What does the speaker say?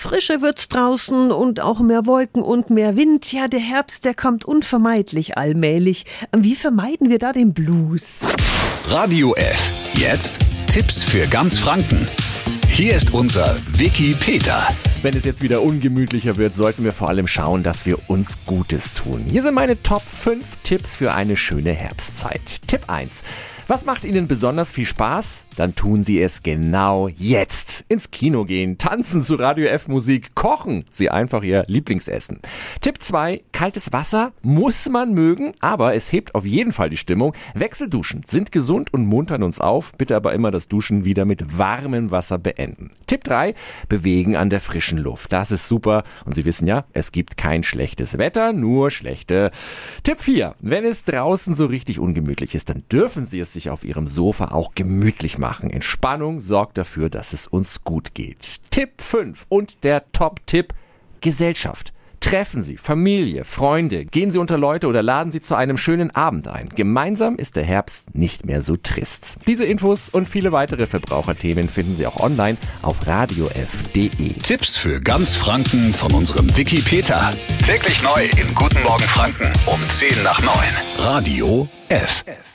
Frische wird's draußen und auch mehr Wolken und mehr Wind. Ja, der Herbst, der kommt unvermeidlich allmählich. Wie vermeiden wir da den Blues? Radio F. Jetzt Tipps für ganz Franken. Hier ist unser Wiki Peter. Wenn es jetzt wieder ungemütlicher wird, sollten wir vor allem schauen, dass wir uns Gutes tun. Hier sind meine Top 5 Tipps für eine schöne Herbstzeit. Tipp 1. Was macht Ihnen besonders viel Spaß? Dann tun Sie es genau jetzt. Ins Kino gehen, tanzen zu Radio F Musik, kochen Sie einfach Ihr Lieblingsessen. Tipp 2. Kaltes Wasser muss man mögen, aber es hebt auf jeden Fall die Stimmung. Wechselduschen sind gesund und muntern uns auf. Bitte aber immer das Duschen wieder mit warmem Wasser beenden. Tipp 3. Bewegen an der frischen Luft. Das ist super. Und Sie wissen ja, es gibt kein schlechtes Wetter, nur schlechte. Tipp 4. Wenn es draußen so richtig ungemütlich ist, dann dürfen Sie es sich auf Ihrem Sofa auch gemütlich machen. Entspannung sorgt dafür, dass es uns gut geht. Tipp 5 und der Top-Tipp Gesellschaft. Treffen Sie Familie, Freunde, gehen Sie unter Leute oder laden Sie zu einem schönen Abend ein. Gemeinsam ist der Herbst nicht mehr so trist. Diese Infos und viele weitere Verbraucherthemen finden Sie auch online auf radiof.de. Tipps für ganz Franken von unserem Wiki Peter. Täglich neu in Guten Morgen Franken um 10 nach 9. Radio F. F.